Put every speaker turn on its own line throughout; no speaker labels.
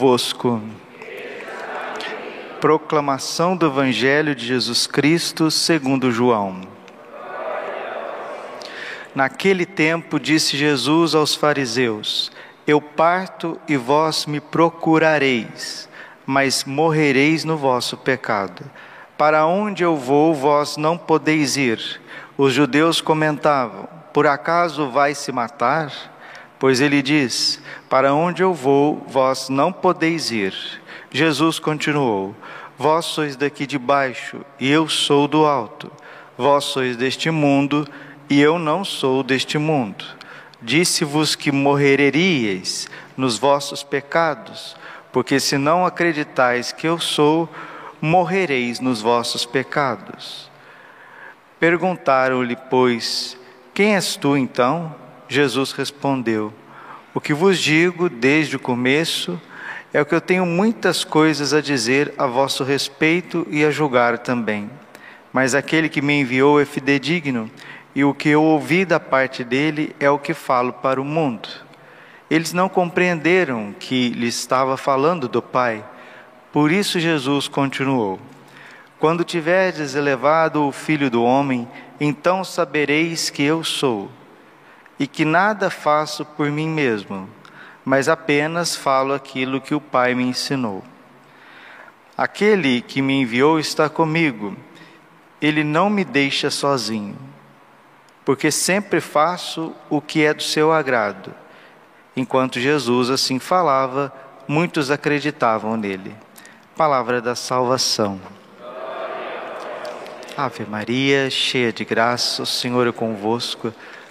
convosco. Proclamação do Evangelho de Jesus Cristo segundo João. Naquele tempo disse Jesus aos fariseus: Eu parto e vós me procurareis, mas morrereis no vosso pecado. Para onde eu vou, vós não podeis ir. Os judeus comentavam: Por acaso vai se matar? Pois ele diz: Para onde eu vou, vós não podeis ir. Jesus continuou: Vós sois daqui de baixo, e eu sou do alto. Vós sois deste mundo, e eu não sou deste mundo. Disse-vos que morreríeis nos vossos pecados, porque se não acreditais que eu sou, morrereis nos vossos pecados. Perguntaram-lhe, pois, quem és tu então? Jesus respondeu: O que vos digo desde o começo é o que eu tenho muitas coisas a dizer a vosso respeito e a julgar também. Mas aquele que me enviou é fidedigno, e o que eu ouvi da parte dele é o que falo para o mundo. Eles não compreenderam que lhe estava falando do Pai. Por isso Jesus continuou: Quando tiverdes elevado o Filho do homem, então sabereis que eu sou e que nada faço por mim mesmo, mas apenas falo aquilo que o Pai me ensinou. Aquele que me enviou está comigo, ele não me deixa sozinho, porque sempre faço o que é do seu agrado. Enquanto Jesus assim falava, muitos acreditavam nele. Palavra da salvação. Ave Maria, cheia de graça, o Senhor é convosco.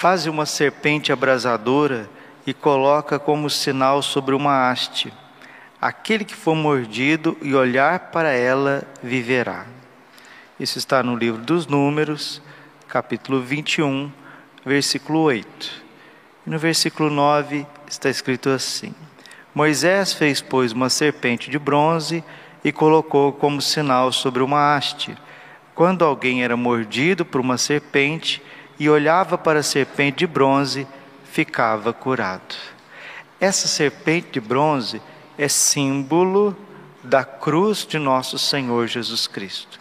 Faze uma serpente abrasadora e coloca como sinal sobre uma haste. Aquele que for mordido e olhar para ela viverá. Isso está no livro dos Números, capítulo 21, versículo 8. E no versículo 9 está escrito assim: Moisés fez, pois, uma serpente de bronze e colocou como sinal sobre uma haste. Quando alguém era mordido por uma serpente, e olhava para a serpente de bronze, ficava curado. Essa serpente de bronze é símbolo da cruz de nosso Senhor Jesus Cristo.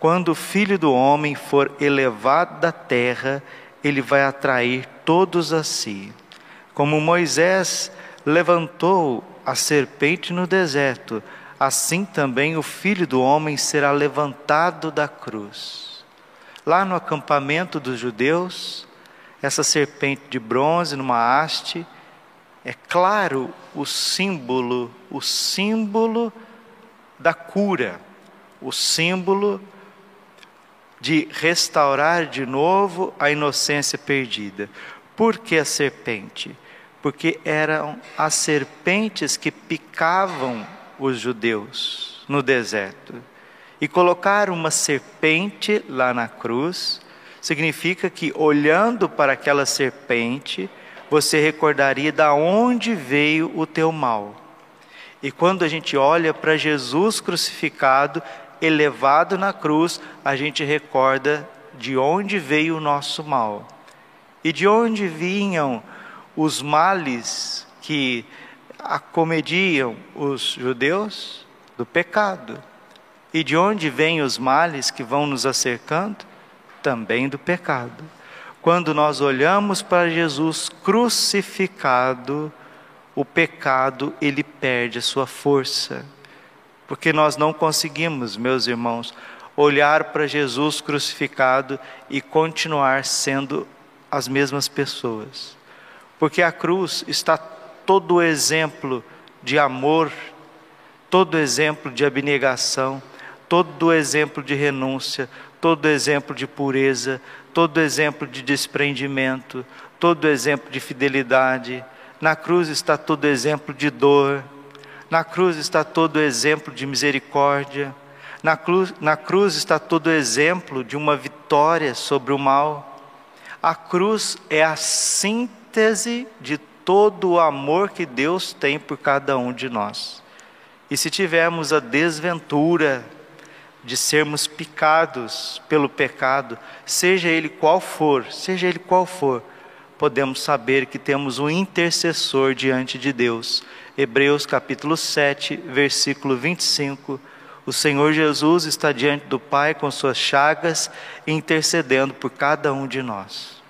Quando o Filho do Homem for elevado da terra, ele vai atrair todos a si. Como Moisés levantou a serpente no deserto, assim também o Filho do Homem será levantado da cruz. Lá no acampamento dos judeus, essa serpente de bronze numa haste, é claro o símbolo, o símbolo da cura, o símbolo de restaurar de novo a inocência perdida. Por que a serpente? Porque eram as serpentes que picavam os judeus no deserto. E colocar uma serpente lá na cruz significa que olhando para aquela serpente, você recordaria da onde veio o teu mal. E quando a gente olha para Jesus crucificado, elevado na cruz, a gente recorda de onde veio o nosso mal. E de onde vinham os males que acomediam os judeus? Do pecado. E de onde vêm os males que vão nos acercando? Também do pecado. Quando nós olhamos para Jesus crucificado, o pecado ele perde a sua força. Porque nós não conseguimos, meus irmãos, olhar para Jesus crucificado e continuar sendo as mesmas pessoas. Porque a cruz está todo o exemplo de amor, todo o exemplo de abnegação, todo exemplo de renúncia, todo exemplo de pureza, todo exemplo de desprendimento, todo exemplo de fidelidade. Na cruz está todo exemplo de dor, na cruz está todo exemplo de misericórdia, na cruz, na cruz está todo exemplo de uma vitória sobre o mal. A cruz é a síntese de todo o amor que Deus tem por cada um de nós. E se tivermos a desventura de sermos picados pelo pecado, seja ele qual for, seja ele qual for, podemos saber que temos um intercessor diante de Deus. Hebreus capítulo 7, versículo 25. O Senhor Jesus está diante do Pai com suas chagas, intercedendo por cada um de nós.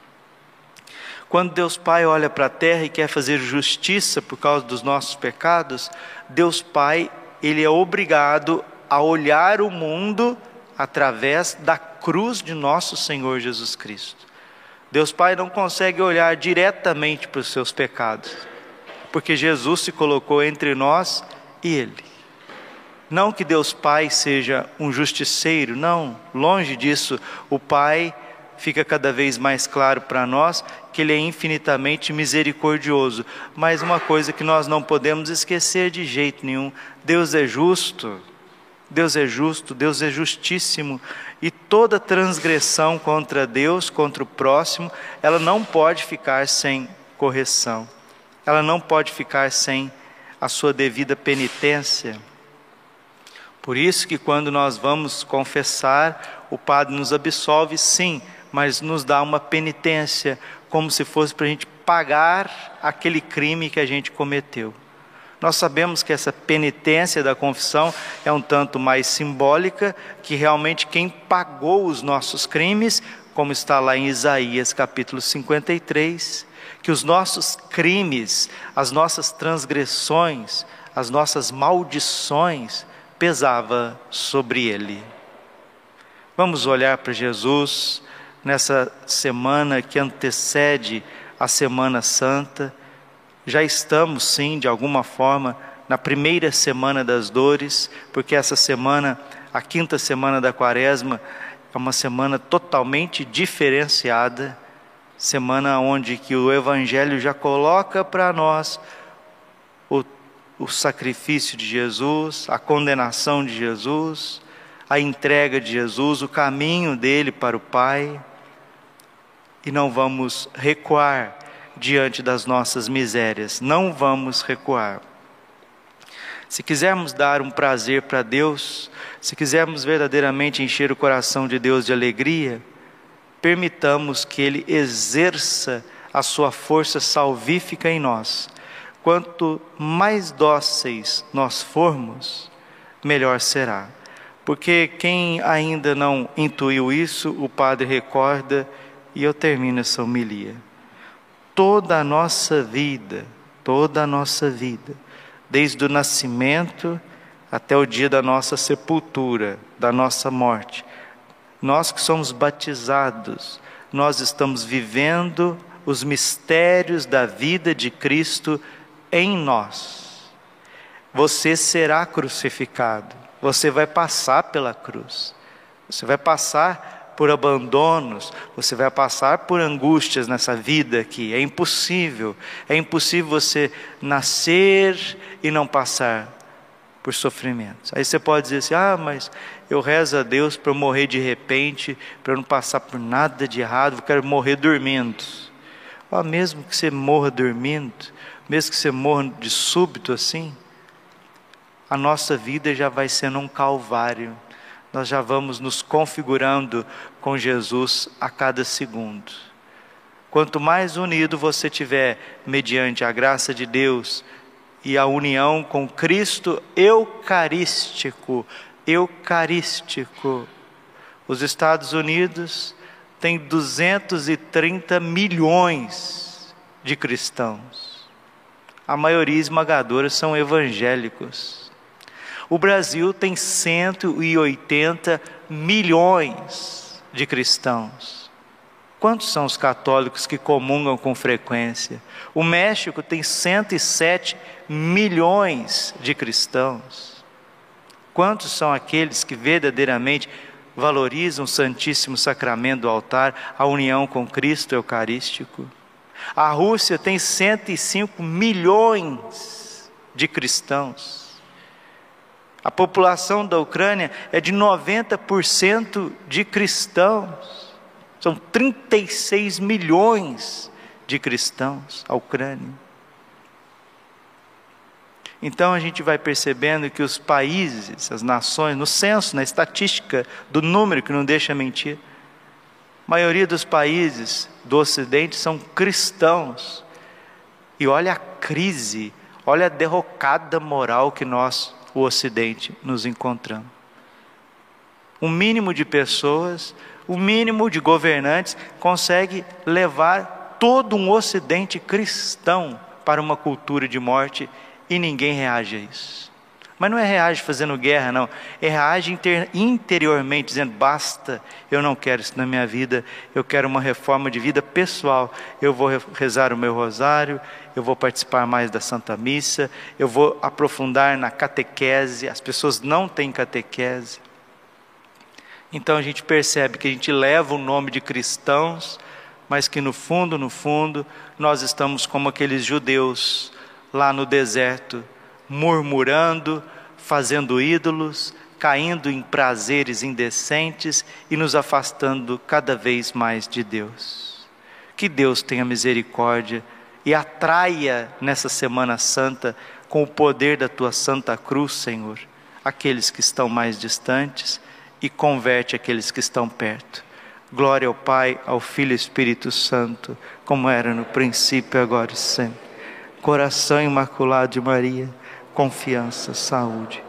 Quando Deus Pai olha para a terra e quer fazer justiça por causa dos nossos pecados, Deus Pai, ele é obrigado a olhar o mundo através da cruz de nosso Senhor Jesus Cristo. Deus Pai não consegue olhar diretamente para os seus pecados, porque Jesus se colocou entre nós e Ele. Não que Deus Pai seja um justiceiro, não, longe disso. O Pai fica cada vez mais claro para nós que Ele é infinitamente misericordioso. Mas uma coisa que nós não podemos esquecer de jeito nenhum: Deus é justo. Deus é justo, Deus é justíssimo, e toda transgressão contra Deus, contra o próximo, ela não pode ficar sem correção, ela não pode ficar sem a sua devida penitência. Por isso que quando nós vamos confessar, o Padre nos absolve, sim, mas nos dá uma penitência, como se fosse para a gente pagar aquele crime que a gente cometeu. Nós sabemos que essa penitência da confissão é um tanto mais simbólica, que realmente quem pagou os nossos crimes, como está lá em Isaías capítulo 53, que os nossos crimes, as nossas transgressões, as nossas maldições pesava sobre ele. Vamos olhar para Jesus nessa semana que antecede a Semana Santa já estamos, sim, de alguma forma, na primeira semana das dores, porque essa semana, a quinta semana da quaresma, é uma semana totalmente diferenciada, semana onde que o Evangelho já coloca para nós o, o sacrifício de Jesus, a condenação de Jesus, a entrega de Jesus, o caminho dele para o Pai, e não vamos recuar diante das nossas misérias. Não vamos recuar. Se quisermos dar um prazer para Deus, se quisermos verdadeiramente encher o coração de Deus de alegria, permitamos que Ele exerça a sua força salvífica em nós. Quanto mais dóceis nós formos, melhor será. Porque quem ainda não intuiu isso, o Padre recorda, e eu termino essa homilia toda a nossa vida, toda a nossa vida, desde o nascimento até o dia da nossa sepultura, da nossa morte. Nós que somos batizados, nós estamos vivendo os mistérios da vida de Cristo em nós. Você será crucificado, você vai passar pela cruz, você vai passar por abandonos, você vai passar por angústias nessa vida aqui. É impossível, é impossível você nascer e não passar por sofrimentos. Aí você pode dizer assim: ah, mas eu rezo a Deus para eu morrer de repente, para eu não passar por nada de errado, eu quero morrer dormindo. Ah, mesmo que você morra dormindo, mesmo que você morra de súbito assim, a nossa vida já vai sendo um calvário nós já vamos nos configurando com Jesus a cada segundo. Quanto mais unido você tiver mediante a graça de Deus e a união com Cristo eucarístico, eucarístico. Os Estados Unidos têm 230 milhões de cristãos. A maioria esmagadora são evangélicos. O Brasil tem 180 milhões de cristãos. Quantos são os católicos que comungam com frequência? O México tem 107 milhões de cristãos. Quantos são aqueles que verdadeiramente valorizam o Santíssimo Sacramento do altar, a união com Cristo Eucarístico? A Rússia tem 105 milhões de cristãos. A população da Ucrânia é de 90% de cristãos. São 36 milhões de cristãos a Ucrânia. Então a gente vai percebendo que os países, as nações, no censo, na estatística do número que não deixa mentir, a maioria dos países do Ocidente são cristãos. E olha a crise, olha a derrocada moral que nós, o Ocidente, nos encontramos. Um mínimo de pessoas, o um mínimo de governantes consegue levar todo um Ocidente cristão para uma cultura de morte e ninguém reage a isso. Mas não é reage fazendo guerra, não. É reage inter, interiormente, dizendo: basta, eu não quero isso na minha vida, eu quero uma reforma de vida pessoal. Eu vou rezar o meu rosário, eu vou participar mais da Santa Missa, eu vou aprofundar na catequese. As pessoas não têm catequese. Então a gente percebe que a gente leva o nome de cristãos, mas que no fundo, no fundo, nós estamos como aqueles judeus lá no deserto, murmurando, fazendo ídolos, caindo em prazeres indecentes e nos afastando cada vez mais de Deus. Que Deus tenha misericórdia e atraia nessa Semana Santa, com o poder da tua Santa Cruz, Senhor, aqueles que estão mais distantes e converte aqueles que estão perto. Glória ao Pai, ao Filho e Espírito Santo, como era no princípio, agora e sempre coração imaculado de Maria, confiança, saúde.